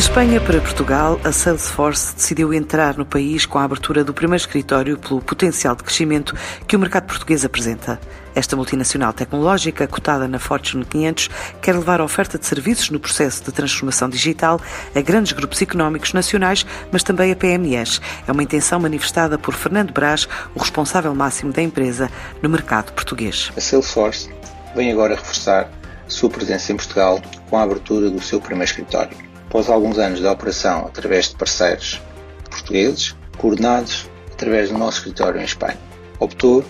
De Espanha para Portugal, a Salesforce decidiu entrar no país com a abertura do primeiro escritório pelo potencial de crescimento que o mercado português apresenta. Esta multinacional tecnológica, cotada na Fortune 500, quer levar a oferta de serviços no processo de transformação digital a grandes grupos económicos nacionais, mas também a PMEs. É uma intenção manifestada por Fernando Brás, o responsável máximo da empresa no mercado português. A Salesforce vem agora reforçar sua presença em Portugal com a abertura do seu primeiro escritório após alguns anos de operação através de parceiros portugueses, coordenados através do nosso escritório em Espanha. Optou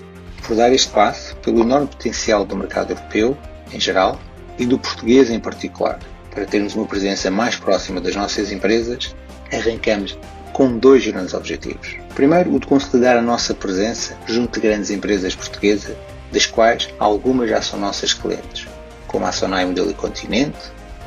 por dar este passo pelo enorme potencial do mercado europeu, em geral, e do português em particular. Para termos uma presença mais próxima das nossas empresas, arrancamos com dois grandes objetivos. Primeiro, o de consolidar a nossa presença junto de grandes empresas portuguesas, das quais algumas já são nossas clientes, como a Sonai Modelo e Continente,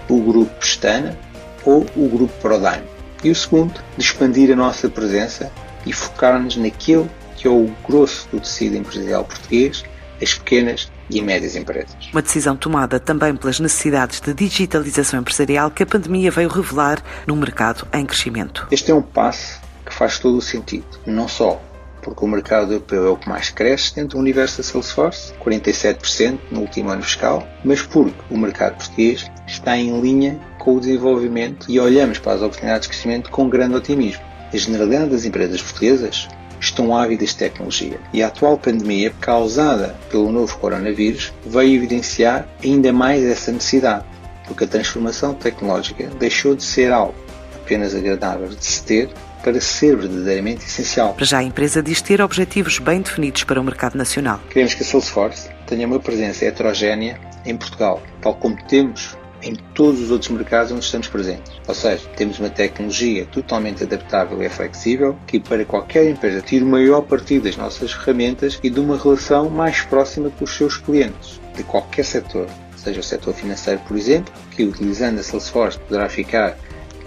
o Grupo Pestana ou o grupo Prodime. E o segundo, de expandir a nossa presença e focar-nos naquilo que é o grosso do tecido empresarial português, as pequenas e médias empresas. Uma decisão tomada também pelas necessidades de digitalização empresarial que a pandemia veio revelar num mercado em crescimento. Este é um passo que faz todo o sentido, não só porque o mercado europeu é o que mais cresce dentro do universo da Salesforce, 47% no último ano fiscal, mas porque o mercado português está em linha com o desenvolvimento e olhamos para as oportunidades de crescimento com grande otimismo. A generalidade das empresas portuguesas estão ávidas de tecnologia e a atual pandemia, causada pelo novo coronavírus, veio evidenciar ainda mais essa necessidade, porque a transformação tecnológica deixou de ser algo apenas agradável de se ter para ser verdadeiramente essencial. Para já a empresa diz ter objetivos bem definidos para o mercado nacional. Queremos que a Salesforce tenha uma presença heterogénea em Portugal, tal como temos em todos os outros mercados onde estamos presentes. Ou seja, temos uma tecnologia totalmente adaptável e flexível que para qualquer empresa tire o maior partido das nossas ferramentas e de uma relação mais próxima com os seus clientes, de qualquer setor. Seja o setor financeiro, por exemplo, que utilizando a Salesforce poderá ficar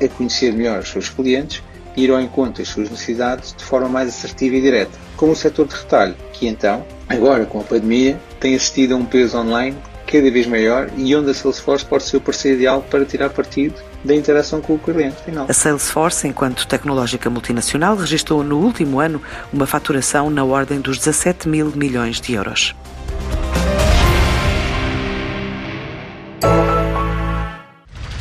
a conhecer melhor os seus clientes ir ao encontro das suas necessidades de forma mais assertiva e direta, como o setor de retalho, que então, agora com a pandemia, tem assistido a um peso online cada vez maior e onde a Salesforce pode ser o parceiro ideal para tirar partido da interação com o cliente final. A Salesforce, enquanto tecnológica multinacional, registrou no último ano uma faturação na ordem dos 17 mil milhões de euros.